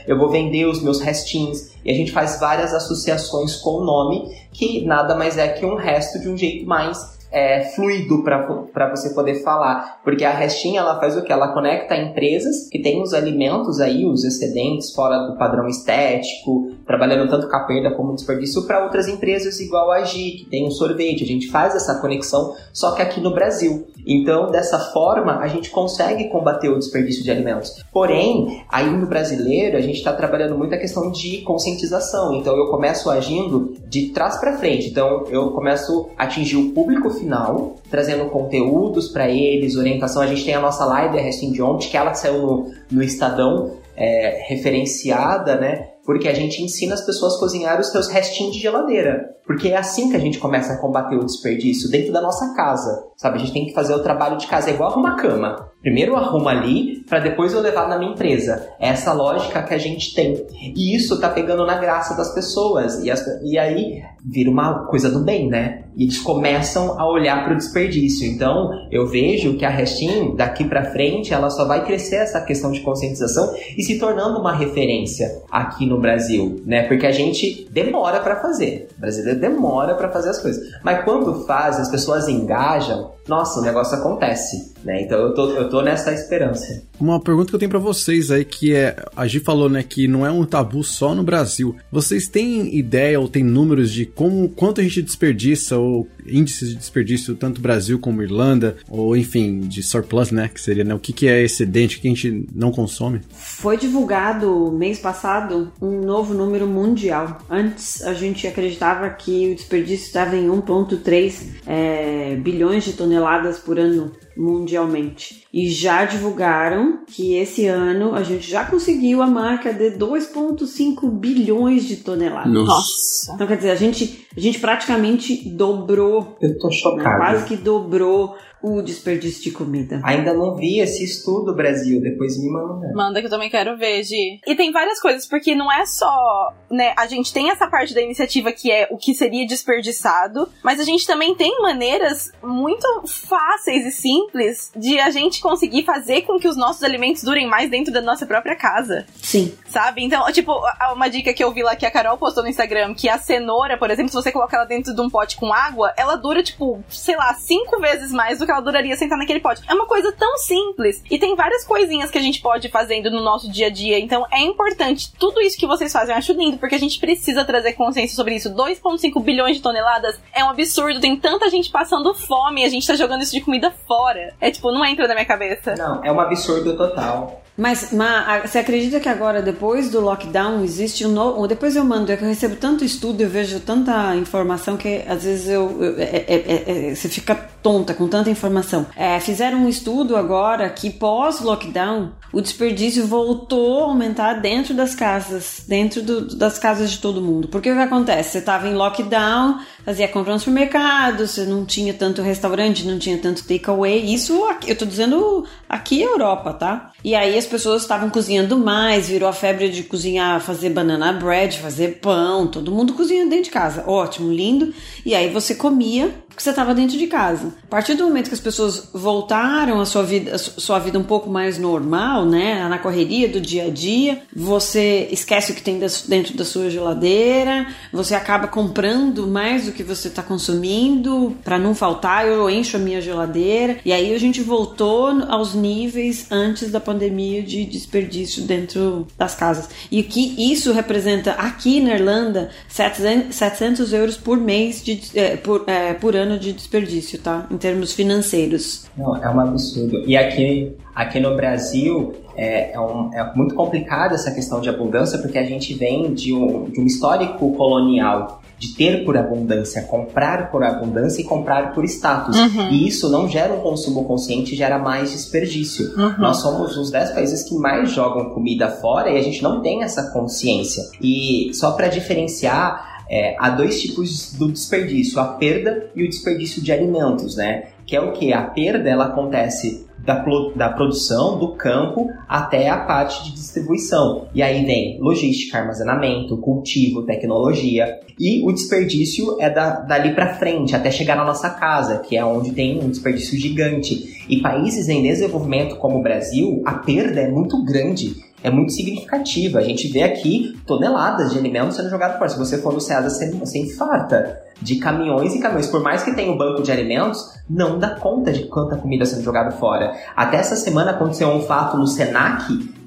eu vou vender os meus restinhos. E a gente faz várias associações com o nome, que nada mais é que um resto de um jeito mais é, fluido para você poder falar. Porque a restinha ela faz o que? Ela conecta empresas que têm os alimentos aí, os excedentes fora do padrão estético, trabalhando tanto com a perda como desperdício, para outras empresas igual a Gi, que tem um sorvete. A gente faz essa conexão, só que aqui no Brasil. Então, dessa forma, a gente consegue combater o desperdício de alimentos. Porém, aí no brasileiro, a gente está trabalhando muito a questão de conscientização. Então, eu começo agindo de trás para frente. Então, eu começo a atingir o público final, trazendo conteúdos para eles, orientação. A gente tem a nossa live, a Resting ontem, que ela saiu no, no Estadão, é, referenciada, né? Porque a gente ensina as pessoas a cozinhar os seus restinhos de geladeira. Porque é assim que a gente começa a combater o desperdício, dentro da nossa casa. Sabe? A gente tem que fazer o trabalho de casa, é igual arrumar cama. Primeiro eu arrumo ali, para depois eu levar na minha empresa. É essa lógica que a gente tem. E isso tá pegando na graça das pessoas. E, as- e aí vira uma coisa do bem, né? E eles começam a olhar para o desperdício. Então, eu vejo que a Restin, daqui para frente, ela só vai crescer essa questão de conscientização e se tornando uma referência aqui no Brasil, né? Porque a gente demora para fazer. O brasileiro demora para fazer as coisas. Mas quando faz, as pessoas engajam, know nossa, o negócio acontece, né? Então eu tô, eu tô nessa esperança. Uma pergunta que eu tenho pra vocês aí, que é, a Gi falou, né, que não é um tabu só no Brasil. Vocês têm ideia ou têm números de como, quanto a gente desperdiça, ou índices de desperdício, tanto Brasil como Irlanda, ou enfim, de surplus, né, que seria, né, o que, que é excedente, o que a gente não consome? Foi divulgado mês passado um novo número mundial. Antes a gente acreditava que o desperdício estava em 1,3 é, bilhões de toneladas por ano mundialmente. E já divulgaram que esse ano a gente já conseguiu a marca de 2,5 bilhões de toneladas. Nossa. Então quer dizer, a gente, a gente praticamente dobrou, Eu tô né, chocado. quase que dobrou o desperdício de comida. Ainda não vi esse estudo, Brasil. Depois me manda. Manda que eu também quero ver, Gi. E tem várias coisas, porque não é só, né, a gente tem essa parte da iniciativa que é o que seria desperdiçado, mas a gente também tem maneiras muito fáceis e simples de a gente conseguir fazer com que os nossos alimentos durem mais dentro da nossa própria casa. Sim. Sabe? Então, tipo, a- uma dica que eu vi lá que a Carol postou no Instagram, que a cenoura, por exemplo, se você colocar ela dentro de um pote com água, ela dura, tipo, sei lá, cinco vezes mais do que ela duraria sentar naquele pote. É uma coisa tão simples. E tem várias coisinhas que a gente pode ir fazendo no nosso dia a dia. Então, é importante. Tudo isso que vocês fazem, eu acho lindo, porque a gente precisa trazer consciência sobre isso. 2,5 bilhões de toneladas é um absurdo. Tem tanta gente passando fome e a gente tá jogando isso de comida fora. É tipo, não entra na minha cabeça. Não, é um absurdo total. Mas, Ma, você acredita que agora, depois do lockdown, existe um novo. Depois eu mando, é que eu recebo tanto estudo, eu vejo tanta informação que às vezes eu, eu- é- é- é- é- você fica tonta com tanta informação. É, fizeram um estudo agora que pós-lockdown, o desperdício voltou a aumentar dentro das casas, dentro do- das casas de todo mundo. Porque o que acontece? Você estava em lockdown, fazia compra no supermercado, você não tinha tanto restaurante, não tinha tanto takeaway. Isso aqui, eu tô dizendo aqui Europa, tá? E aí as pessoas estavam cozinhando mais, virou a febre de cozinhar, fazer banana bread, fazer pão, todo mundo cozinhando dentro de casa. Ótimo, lindo. E aí você comia porque você estava dentro de casa. A partir do momento que as pessoas voltaram a sua vida, a sua vida um pouco mais normal, né, na correria do dia a dia, você esquece o que tem dentro da sua geladeira, você acaba comprando mais do que você está consumindo para não faltar. Eu encho a minha geladeira e aí a gente voltou aos níveis antes da pandemia de desperdício dentro das casas. E que isso representa aqui na Irlanda 700 euros por mês de, é, por, é, por ano de desperdício, tá? Em termos financeiros. Não, é um absurdo. E aqui, aqui no Brasil é, é, um, é muito complicada essa questão de abundância porque a gente vem de um, de um histórico colonial de ter por abundância, comprar por abundância e comprar por status. Uhum. E isso não gera um consumo consciente, gera mais desperdício. Uhum. Nós somos os 10 países que mais jogam comida fora e a gente não tem essa consciência. E só para diferenciar, é, há dois tipos do desperdício, a perda e o desperdício de alimentos, né? Que é o que? A perda ela acontece da, da produção, do campo, até a parte de distribuição. E aí vem logística, armazenamento, cultivo, tecnologia. E o desperdício é da, dali para frente, até chegar na nossa casa, que é onde tem um desperdício gigante. E países em desenvolvimento como o Brasil, a perda é muito grande é muito significativa. A gente vê aqui toneladas de alimentos sendo jogados fora. Se você for no Ceasa, você, você infarta de caminhões e caminhões. Por mais que tenha um banco de alimentos, não dá conta de quanta comida sendo jogada fora. Até essa semana aconteceu um fato no Senac,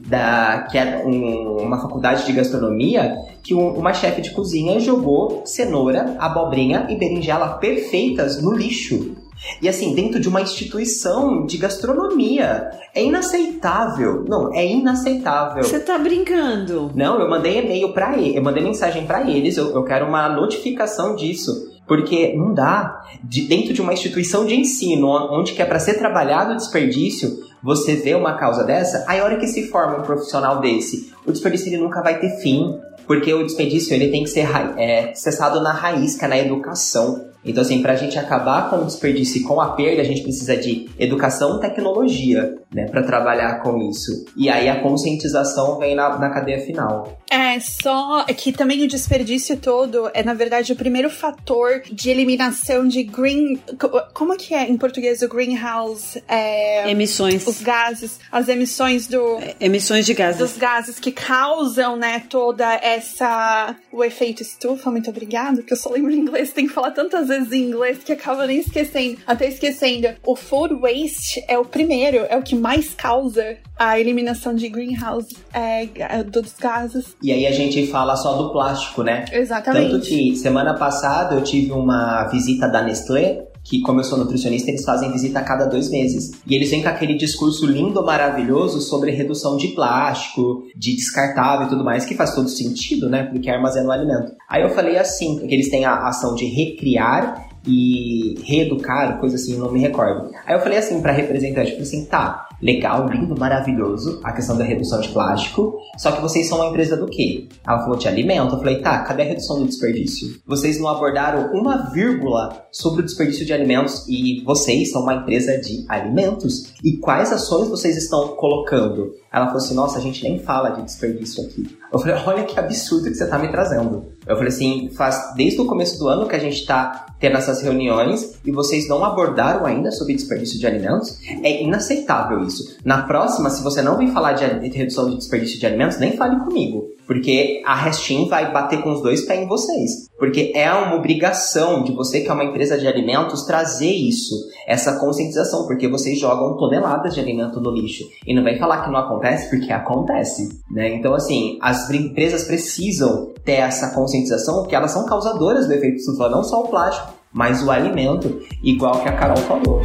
da, que é um, uma faculdade de gastronomia, que um, uma chefe de cozinha jogou cenoura, abobrinha e berinjela perfeitas no lixo. E assim, dentro de uma instituição de gastronomia. É inaceitável. Não, é inaceitável. Você tá brincando? Não, eu mandei e-mail para ele, eu mandei mensagem para eles, eu, eu quero uma notificação disso. Porque não dá. De, dentro de uma instituição de ensino, onde que é para ser trabalhado o desperdício, você vê uma causa dessa, aí a hora que se forma um profissional desse, o desperdício ele nunca vai ter fim. Porque o desperdício ele tem que ser é, cessado na raiz, que é na educação. Então, assim, para a gente acabar com o desperdício e com a perda, a gente precisa de educação e tecnologia, né, para trabalhar com isso. E aí a conscientização vem na, na cadeia final. É, só que também o desperdício todo é, na verdade, o primeiro fator de eliminação de green. Como que é em português o greenhouse? É, emissões. Os gases, as emissões do. É, emissões de gases. Dos gases que causam, né, toda essa. O efeito estufa, muito obrigado, que eu só lembro em inglês, tem que falar tantas vezes vezes em inglês que acaba nem esquecendo. Até esquecendo. O food waste é o primeiro, é o que mais causa a eliminação de greenhouse é, é dos gases. E aí a gente fala só do plástico, né? Exatamente. Tanto que semana passada eu tive uma visita da Nestlé que, como eu sou nutricionista, eles fazem visita a cada dois meses. E eles vêm com aquele discurso lindo, maravilhoso sobre redução de plástico, de descartável e tudo mais, que faz todo sentido, né? Porque armazena o alimento. Aí eu falei assim, que eles têm a ação de recriar e reeducar, coisa assim, não me recordo. Aí eu falei assim pra representante, falei assim, tá, legal, lindo, maravilhoso, a questão da redução de plástico, só que vocês são uma empresa do quê? Ela falou de alimento, eu falei, tá, cadê a redução do desperdício? Vocês não abordaram uma vírgula sobre o desperdício de alimentos e vocês são uma empresa de alimentos. E quais ações vocês estão colocando? Ela falou assim, nossa, a gente nem fala de desperdício aqui. Eu falei, olha que absurdo que você tá me trazendo. Eu falei assim, faz desde o começo do ano que a gente tá tendo essas reuniões e vocês não abordaram ainda sobre desperdício de alimentos. É inaceitável isso. Na próxima, se você não vem falar de redução de desperdício de alimentos, nem fale comigo. Porque a Restin vai bater com os dois pés em vocês. Porque é uma obrigação de você, que é uma empresa de alimentos, trazer isso, essa conscientização, porque vocês jogam toneladas de alimento no lixo. E não vem falar que não acontece, porque acontece. Né? Então, assim, as empresas precisam ter essa conscientização, porque elas são causadoras do efeito estufa, não só o plástico, mas o alimento, igual que a Carol falou.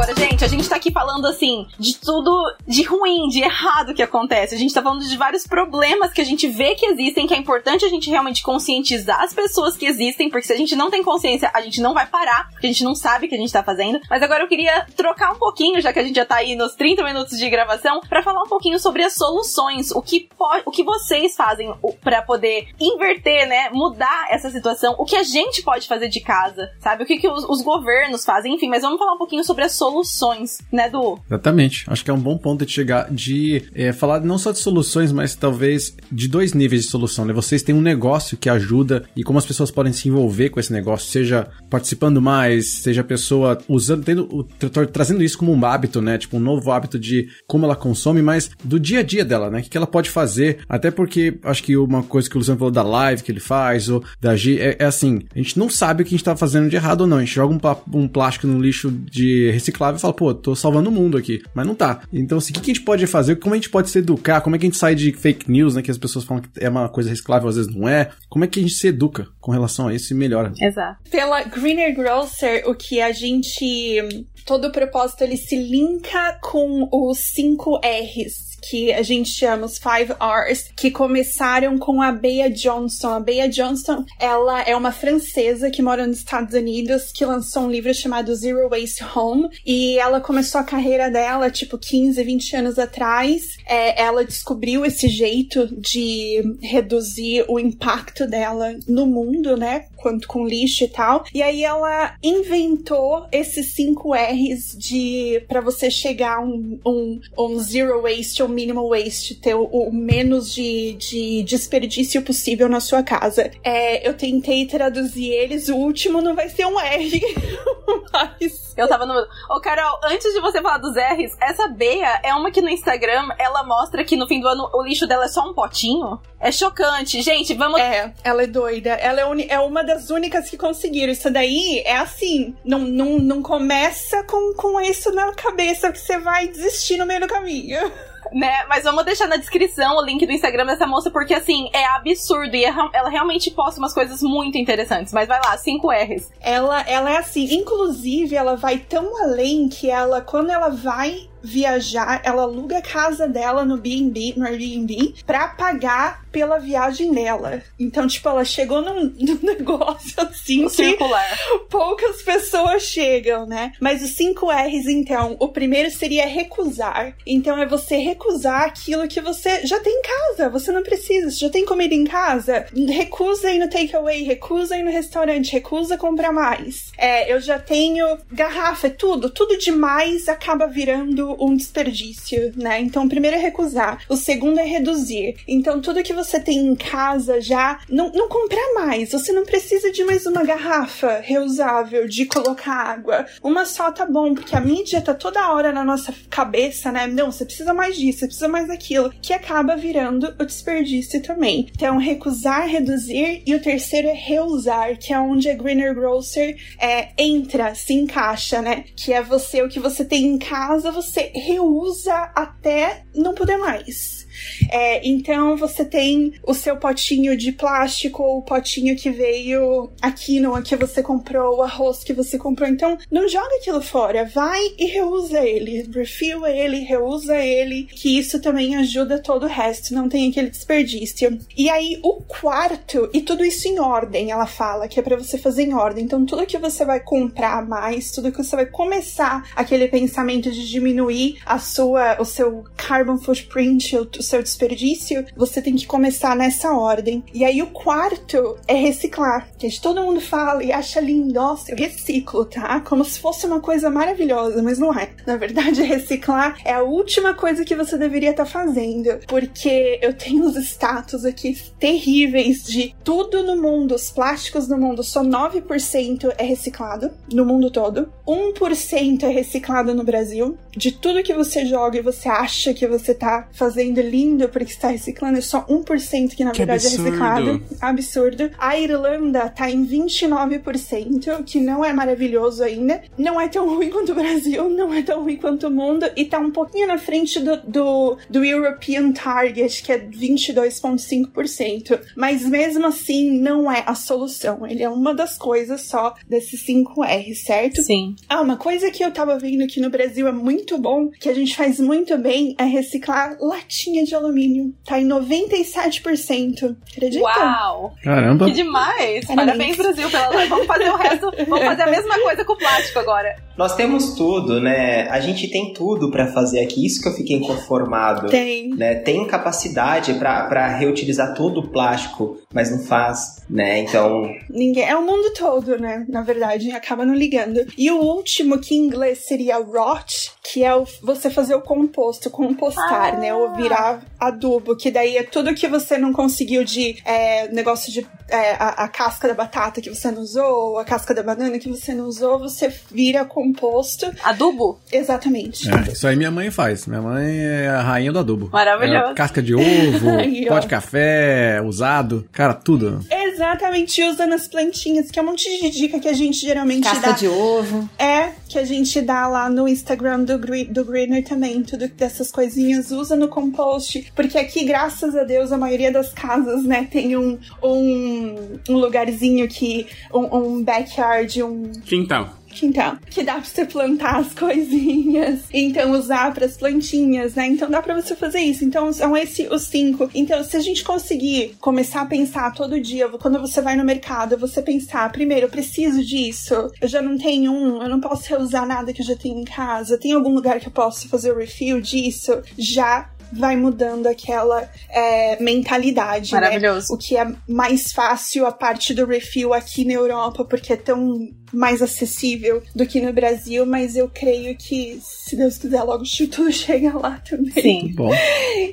Agora, gente, a gente tá aqui falando assim de tudo de ruim, de errado que acontece. A gente tá falando de vários problemas que a gente vê que existem, que é importante a gente realmente conscientizar as pessoas que existem, porque se a gente não tem consciência, a gente não vai parar, porque a gente não sabe o que a gente tá fazendo. Mas agora eu queria trocar um pouquinho, já que a gente já tá aí nos 30 minutos de gravação, para falar um pouquinho sobre as soluções, o que o que vocês fazem para poder inverter, né, mudar essa situação, o que a gente pode fazer de casa, sabe? O que, que os, os governos fazem, enfim, mas vamos falar um pouquinho sobre as soluções soluções, né, Du? Exatamente. Acho que é um bom ponto de chegar, de é, falar não só de soluções, mas talvez de dois níveis de solução, né? Vocês têm um negócio que ajuda e como as pessoas podem se envolver com esse negócio, seja participando mais, seja a pessoa usando, tendo, trazendo isso como um hábito, né? Tipo, um novo hábito de como ela consome, mas do dia a dia dela, né? O que ela pode fazer, até porque acho que uma coisa que o Luciano falou da live que ele faz, ou da G, é, é assim, a gente não sabe o que a gente tá fazendo de errado ou não. A gente joga um, um plástico no lixo de reciclável e fala, pô, tô salvando o mundo aqui. Mas não tá. Então, assim, o que, que a gente pode fazer? Como a gente pode se educar? Como é que a gente sai de fake news, né? Que as pessoas falam que é uma coisa reciclável, às vezes não é. Como é que a gente se educa com relação a isso e melhora? Exato. Pela Greener Grocer, o que a gente. Todo o propósito ele se linka com os 5 R's que a gente chama os Five R's, que começaram com a Bea Johnston. A Bea Johnston, ela é uma francesa que mora nos Estados Unidos, que lançou um livro chamado Zero Waste Home, e ela começou a carreira dela, tipo, 15, 20 anos atrás. É, ela descobriu esse jeito de reduzir o impacto dela no mundo, né, quanto com lixo e tal. E aí ela inventou esses cinco R's de para você chegar a um, um, um zero waste ou minimal waste, ter o, o menos de, de, desperdício possível na sua casa. É, eu tentei traduzir eles, o último não vai ser um R, mas. Eu tava no. Ô, Carol, antes de você falar dos R's, essa Bea é uma que no Instagram ela mostra que no fim do ano o lixo dela é só um potinho. É chocante. Gente, vamos. É, ela é doida. Ela é, é uma das únicas que conseguiram. Isso daí é assim. Não, não, não começa com, com isso na cabeça que você vai desistir no meio do caminho. né? Mas vamos deixar na descrição o link do Instagram dessa moça, porque assim, é absurdo. E é ela realmente posta umas coisas muito interessantes. Mas vai lá, 5 R's. Ela, ela é assim, inclusive, ela vai tão além que ela, quando ela vai viajar, ela aluga a casa dela no B&B, no Airbnb, pra pagar pela viagem dela. Então, tipo, ela chegou num, num negócio assim circular. poucas pessoas chegam, né? Mas os cinco R's, então, o primeiro seria recusar. Então, é você recusar aquilo que você já tem em casa. Você não precisa, você já tem comida em casa. Recusa ir no takeaway, recusa ir no restaurante, recusa comprar mais. É, eu já tenho garrafa, é tudo, tudo demais acaba virando um desperdício, né? Então, o primeiro é recusar, o segundo é reduzir. Então, tudo que você tem em casa já, não, não comprar mais. Você não precisa de mais uma garrafa reusável de colocar água. Uma só tá bom, porque a mídia tá toda hora na nossa cabeça, né? Não, você precisa mais disso, você precisa mais daquilo, que acaba virando o desperdício também. Então, recusar, reduzir, e o terceiro é reusar, que é onde a Greener Grocer é, entra, se encaixa, né? Que é você, o que você tem em casa, você você reusa até não poder mais. É, então você tem o seu potinho de plástico o potinho que veio aqui no que você comprou, o arroz que você comprou. Então não joga aquilo fora, vai e reusa ele, refill ele, reusa ele, que isso também ajuda todo o resto, não tem aquele desperdício. E aí o quarto, e tudo isso em ordem, ela fala que é para você fazer em ordem. Então tudo que você vai comprar mais, tudo que você vai começar aquele pensamento de diminuir a sua, o seu carbon footprint, o seu desperdício, você tem que começar nessa ordem. E aí o quarto é reciclar. Que todo mundo fala e acha lindo, nossa, eu reciclo, tá? Como se fosse uma coisa maravilhosa, mas não é. Na verdade, reciclar é a última coisa que você deveria estar tá fazendo. Porque eu tenho os status aqui terríveis de tudo no mundo, os plásticos no mundo, só 9% é reciclado no mundo todo. 1% é reciclado no Brasil. De tudo que você joga e você acha que você tá fazendo lindo porque está reciclando, é só 1% que na Que verdade absurdo. é reciclado. Absurdo. A Irlanda tá em 29%, que não é maravilhoso ainda. Não é tão ruim quanto o Brasil, não é tão ruim quanto o mundo, e tá um pouquinho na frente do, do, do European Target, que é 22,5%. Mas mesmo assim, não é a solução. Ele é uma das coisas só desses 5R, certo? Sim. Ah, uma coisa que eu tava vendo aqui no Brasil é muito bom, que a gente faz muito bem, é reciclar latinha de alumínio. Tá em 97%. Acredita? Uau! Caramba. Que demais! Parabéns. Parabéns, Brasil, pela... Vamos fazer o resto. Vamos fazer a mesma coisa com o plástico agora. Nós temos tudo, né? A gente tem tudo pra fazer aqui. Isso que eu fiquei inconformado. Tem. Né? Tem capacidade pra reutilizar todo o plástico. Mas não faz, né? Então. Ninguém. É o mundo todo, né? Na verdade, acaba não ligando. E o último, que em inglês seria rot, que é o, você fazer o composto, compostar, Ah. né? Ou virar adubo, que daí é tudo que você não conseguiu de é, negócio de é, a, a casca da batata que você não usou, a casca da banana que você não usou, você vira composto. Adubo? Exatamente. É, isso aí minha mãe faz. Minha mãe é a rainha do adubo. Maravilhoso. É, casca de ovo, pó de café, usado. Cara, tudo. Exatamente, usa nas plantinhas, que é um monte de dica que a gente geralmente Casca dá. de ovo. É, que a gente dá lá no Instagram do, do Greener também. Tudo dessas coisinhas usa no compost. Porque aqui, graças a Deus, a maioria das casas, né, tem um, um, um lugarzinho que. Um, um backyard, um Quintal. Quintal. Que dá pra você plantar as coisinhas. Então, usar pras plantinhas, né? Então, dá pra você fazer isso. Então, são esses os cinco. Então, se a gente conseguir começar a pensar todo dia, quando você vai no mercado, você pensar, primeiro, eu preciso disso. Eu já não tenho um, eu não posso reusar nada que eu já tenho em casa. Tem algum lugar que eu posso fazer o refill disso? Já vai mudando aquela é, mentalidade, né? Maravilhoso. O que é mais fácil a parte do refill aqui na Europa, porque é tão mais acessível do que no Brasil, mas eu creio que, se Deus quiser, logo tudo chega lá também. Sim. Bom.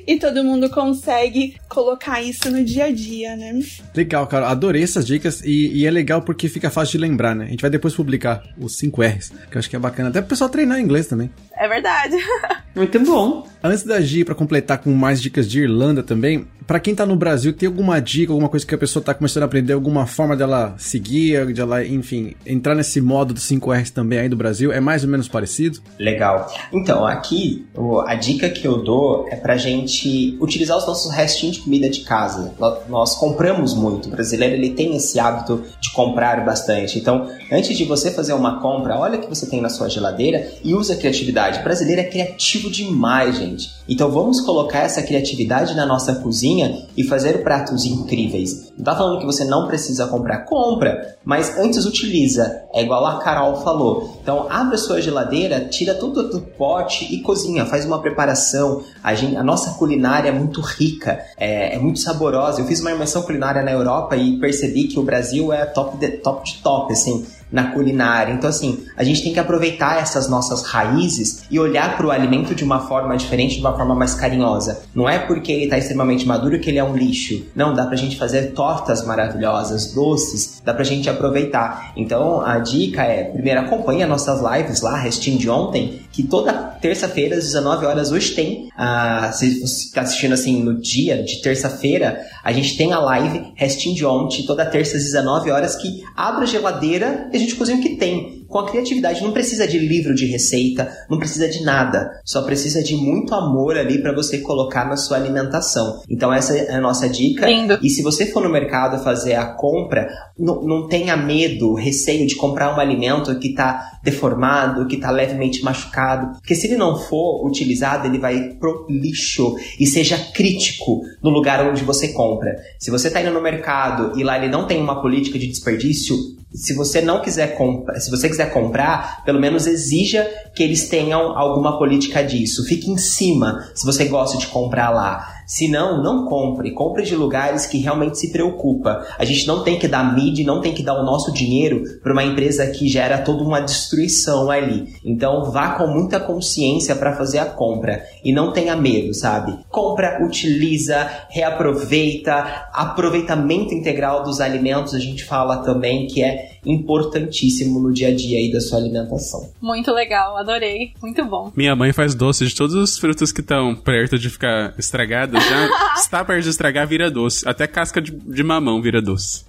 E todo mundo consegue colocar isso no dia a dia, né? Legal, cara. Adorei essas dicas e, e é legal porque fica fácil de lembrar, né? A gente vai depois publicar os 5 R's, que eu acho que é bacana. Até pro pessoal treinar inglês também. É verdade. Muito bom. Antes da Gi, pra completar com mais dicas de Irlanda também, pra quem tá no Brasil, tem alguma dica, alguma coisa que a pessoa tá começando a aprender, alguma forma dela seguir, de ela, enfim, entrar nesse modo dos 5 R's também aí do Brasil? É mais ou menos parecido? Legal. Então, aqui, a dica que eu dou é pra gente utilizar os nossos restinhos de comida de casa. Nó- Nós compramos muito. O brasileiro, ele tem esse hábito de comprar bastante. Então, antes de você fazer uma compra, olha o que você tem na sua geladeira e usa a criatividade. O brasileiro é criativo demais, gente. Então, vamos colocar essa criatividade na nossa cozinha e fazer pratos incríveis. Não tá falando que você não precisa comprar, compra, mas antes utiliza. É igual a Carol falou. Então, abre a sua geladeira, tira tudo do pote e cozinha, faz uma preparação. A, gen- a nossa culinária é muito rica, é, é muito saborosa. Eu fiz uma imersão culinária na Europa e percebi que o Brasil é top de top, de top assim na culinária. Então, assim, a gente tem que aproveitar essas nossas raízes e olhar para o alimento de uma forma diferente, de uma forma mais carinhosa. Não é porque ele está extremamente maduro que ele é um lixo. Não, dá pra gente fazer tortas maravilhosas, doces, dá pra gente aproveitar. Então, a dica é, primeiro, acompanhe as nossas lives lá, Restinho de ontem, que toda terça-feira, às 19 horas, hoje tem. ah, se você está assistindo assim no dia de terça-feira, a gente tem a live Restinho de ontem, toda terça às 19 horas, que abre a geladeira a gente cozinha o que tem. Com a criatividade, não precisa de livro de receita, não precisa de nada. Só precisa de muito amor ali para você colocar na sua alimentação. Então, essa é a nossa dica. Lindo. E se você for no mercado fazer a compra, não, não tenha medo, receio de comprar um alimento que está deformado, que está levemente machucado. Porque se ele não for utilizado, ele vai pro lixo. E seja crítico no lugar onde você compra. Se você está indo no mercado e lá ele não tem uma política de desperdício, se você não quiser comprar, se você quiser comprar, pelo menos exija que eles tenham alguma política disso. Fique em cima se você gosta de comprar lá. Se não, não compre. Compre de lugares que realmente se preocupa. A gente não tem que dar mídia, não tem que dar o nosso dinheiro para uma empresa que gera toda uma destruição ali. Então vá com muita consciência para fazer a compra e não tenha medo, sabe? Compra, utiliza, reaproveita, aproveitamento integral dos alimentos, a gente fala também que é importantíssimo no dia a dia aí da sua alimentação. Muito legal, adorei. Muito bom. Minha mãe faz doce de todas as frutas que estão perto de ficar estragadas. Já está perto de estragar, vira doce. Até casca de, de mamão vira doce.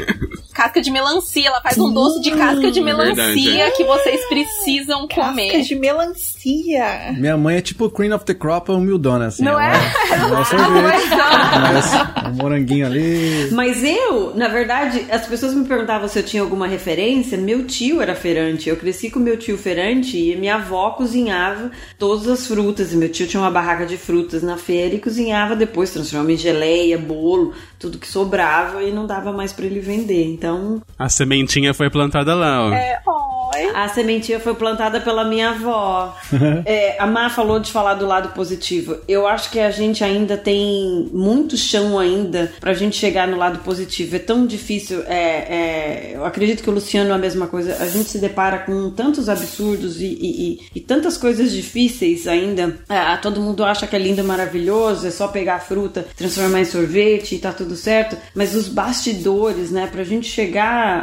Casca de melancia, ela faz um doce de casca de melancia Verdade, é. que vocês precisam comer. Casca de melancia. Minha mãe é tipo Queen of the Crop humildona, assim. Não ela, é? Ela é sorvete, mas um moranguinho ali. Mas eu, na verdade, as pessoas me perguntavam se eu tinha alguma referência. Meu tio era feirante. Eu cresci com meu tio feirante e minha avó cozinhava todas as frutas. E meu tio tinha uma barraca de frutas na feira e cozinhava depois, transformava em geleia, bolo, tudo que sobrava e não dava mais pra ele vender. Então, A sementinha foi plantada lá, ó. É, Oi. A sementinha foi plantada pela minha avó. é, a Má falou de falar do lado positivo. Eu acho que a gente ainda tem muito chão ainda pra gente chegar no lado positivo. É tão difícil. É, é, eu acredito que o Luciano é a mesma coisa. A gente se depara com tantos absurdos e, e, e, e tantas coisas difíceis ainda. É, todo mundo acha que é lindo, maravilhoso, é só pegar a fruta, transformar em sorvete e tá tudo certo. Mas os bastidores, né, pra gente chegar,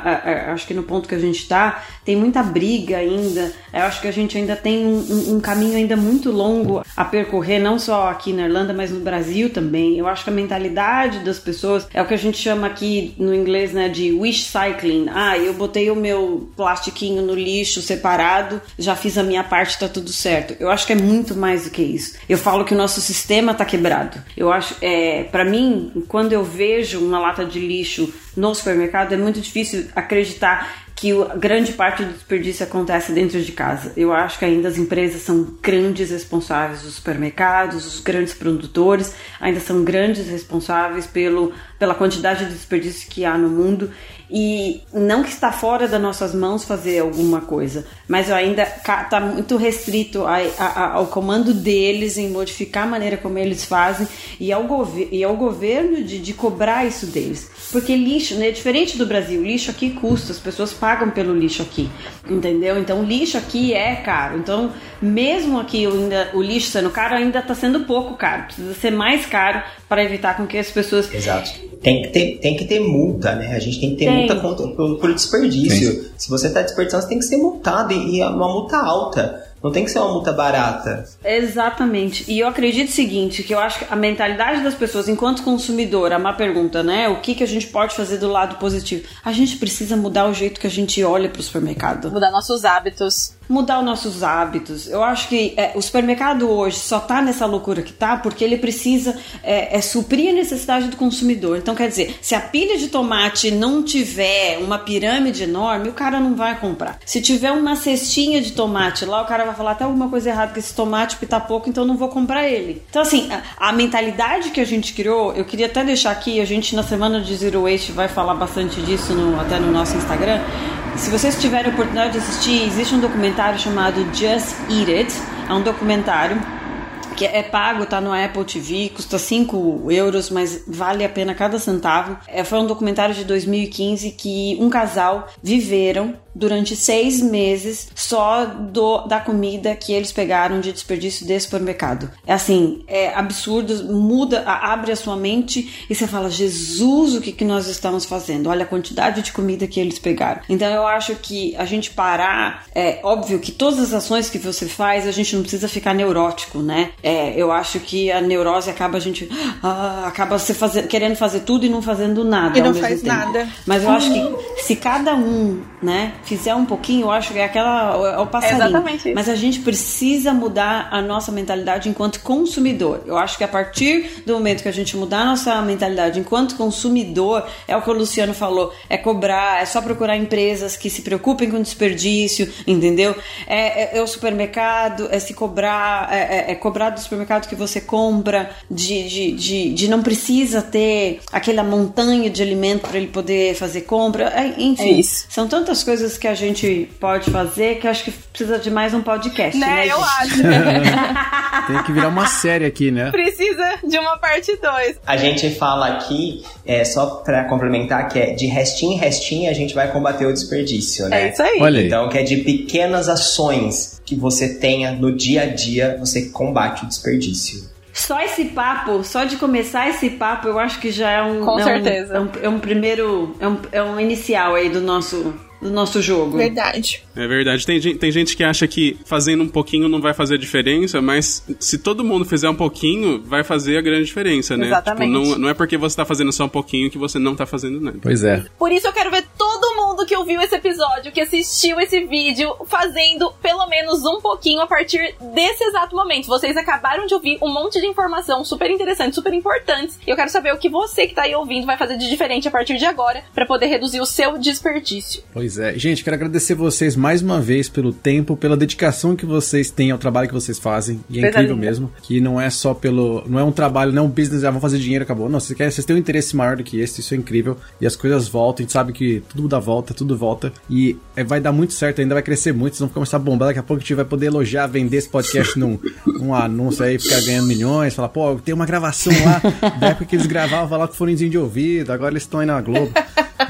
a, a, acho que no ponto que a gente tá, tem muita briga ainda. Eu acho que a gente ainda tem um, um, um caminho ainda muito longo a percorrer, não só aqui na Irlanda, mas no Brasil também. Eu acho que a mentalidade das pessoas é o que a gente chama aqui no inglês, né, de wish cycling. Ah, eu botei o meu plastiquinho no lixo separado, já fiz a minha parte, tá tudo certo. Eu acho que é muito mais do que isso. Eu falo que o nosso sistema tá quebrado. Eu acho, é, para mim, quando eu vejo uma lata de lixo no supermercado, é muito difícil acreditar que grande parte do desperdício acontece dentro de casa. Eu acho que ainda as empresas são grandes responsáveis, os supermercados, os grandes produtores ainda são grandes responsáveis pelo, pela quantidade de desperdício que há no mundo e não que está fora das nossas mãos fazer alguma coisa, mas ainda está muito restrito a, a, ao comando deles em modificar a maneira como eles fazem e ao, e ao governo de, de cobrar isso deles. Porque lixo, né, diferente do Brasil, lixo aqui custa, as pessoas pagam pelo lixo aqui, entendeu? Então lixo aqui é caro. Então, mesmo aqui ainda, o lixo sendo caro, ainda está sendo pouco caro. Precisa ser mais caro para evitar com que as pessoas. Exato. Tem que ter, tem que ter multa, né? A gente tem que ter tem. multa por, por desperdício. Sim. Se você está desperdiçando, você tem que ser multado e é uma multa alta. Não tem que ser uma multa barata. Exatamente. E eu acredito o seguinte, que eu acho que a mentalidade das pessoas enquanto consumidor, a má pergunta, né? O que, que a gente pode fazer do lado positivo? A gente precisa mudar o jeito que a gente olha para o supermercado. Mudar nossos hábitos mudar os nossos hábitos. Eu acho que é, o supermercado hoje só tá nessa loucura que tá porque ele precisa é, é, suprir a necessidade do consumidor. Então, quer dizer, se a pilha de tomate não tiver uma pirâmide enorme, o cara não vai comprar. Se tiver uma cestinha de tomate lá, o cara vai falar até alguma coisa errada com esse tomate, porque tá pouco, então não vou comprar ele. Então, assim, a, a mentalidade que a gente criou, eu queria até deixar aqui, a gente na semana de Zero Waste vai falar bastante disso no, até no nosso Instagram. Se vocês tiverem a oportunidade de assistir, existe um documentário chamado Just Eat It. É um documentário que é pago, tá no Apple TV, custa 5 euros, mas vale a pena cada centavo. É, foi um documentário de 2015 que um casal viveram durante seis meses só do, da comida que eles pegaram de desperdício desse supermercado. É assim, é absurdo, muda, abre a sua mente e você fala, Jesus, o que, que nós estamos fazendo? Olha a quantidade de comida que eles pegaram. Então eu acho que a gente parar, é óbvio que todas as ações que você faz, a gente não precisa ficar neurótico, né? É, eu acho que a neurose acaba a gente ah, acaba se fazer, querendo fazer tudo e não fazendo nada. E não faz tempo. nada. Mas eu acho que se cada um, né, fizer um pouquinho, eu acho que é aquela é o passarinho. É exatamente isso. Mas a gente precisa mudar a nossa mentalidade enquanto consumidor. Eu acho que a partir do momento que a gente mudar a nossa mentalidade enquanto consumidor, é o que o Luciano falou, é cobrar, é só procurar empresas que se preocupem com desperdício, entendeu? É, é, é o supermercado, é se cobrar, é, é, é cobrar do supermercado que você compra, de, de, de, de não precisa ter aquela montanha de alimento para ele poder fazer compra, é, enfim, são tantas coisas que a gente gente pode fazer que acho que precisa de mais um podcast, né? né eu acho. Tem que virar uma série aqui, né? Precisa de uma parte 2. A gente fala aqui, é, só para complementar, que é de restinho em restinho a gente vai combater o desperdício, né? É isso aí. Olha aí. Então, que é de pequenas ações que você tenha no dia a dia, você combate o desperdício. Só esse papo, só de começar esse papo, eu acho que já é um. Com é certeza. Um, é, um, é um primeiro. É um, é um inicial aí do nosso do nosso jogo. Verdade. É verdade. Tem, tem gente que acha que fazendo um pouquinho não vai fazer diferença, mas se todo mundo fizer um pouquinho, vai fazer a grande diferença, né? Exatamente. Tipo, não, não é porque você tá fazendo só um pouquinho que você não tá fazendo nada. Pois é. Por isso eu quero ver que ouviu esse episódio, que assistiu esse vídeo, fazendo pelo menos um pouquinho a partir desse exato momento. Vocês acabaram de ouvir um monte de informação super interessante, super importantes. E eu quero saber o que você que tá aí ouvindo vai fazer de diferente a partir de agora para poder reduzir o seu desperdício. Pois é. Gente, quero agradecer vocês mais uma vez pelo tempo, pela dedicação que vocês têm ao trabalho que vocês fazem. E é incrível mesmo. Que não é só pelo. Não é um trabalho, não é um business, ah, vão fazer dinheiro, acabou. Não, vocês, querem, vocês têm um interesse maior do que esse, isso é incrível. E as coisas voltam, a gente sabe que tudo dá volta, tudo volta. E é, vai dar muito certo, ainda vai crescer muito. Vão começar a bombar. Daqui a pouco a gente vai poder elogiar, vender esse podcast num, num anúncio aí, ficar ganhando milhões. Falar, pô, tem uma gravação lá da época que eles gravavam lá com fonezinho de ouvido. Agora eles estão aí na Globo.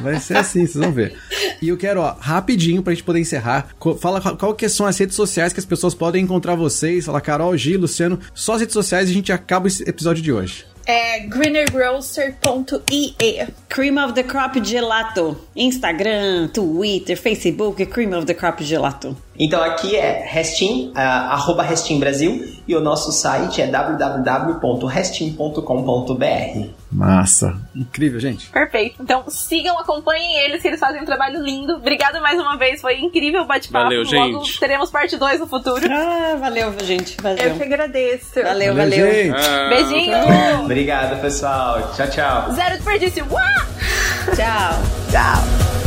Vai ser assim, vocês vão ver. E eu quero, ó, rapidinho pra gente poder encerrar. Fala qual, que são as redes sociais que as pessoas podem encontrar vocês. Fala, Carol, Gi, Luciano, só as redes sociais e a gente acaba esse episódio de hoje. É greenergrocer.ie. Cream of the Crop Gelato. Instagram, Twitter, Facebook, Cream of the Crop Gelato. Então aqui é Restin, uh, arroba Restin Brasil, e o nosso site é www.restin.com.br. Massa. Incrível, gente. Perfeito. Então sigam, acompanhem eles, que eles fazem um trabalho lindo. Obrigado mais uma vez, foi incrível o bate-papo. Valeu, Logo gente. teremos parte 2 no futuro. Ah, valeu, gente. Valeu. Eu que agradeço. Valeu, Valeu, valeu. gente. Ah, Beijinho! Obrigado, pessoal. Tchau, tchau. Zero desperdício! Uau! Tchau. Tchau!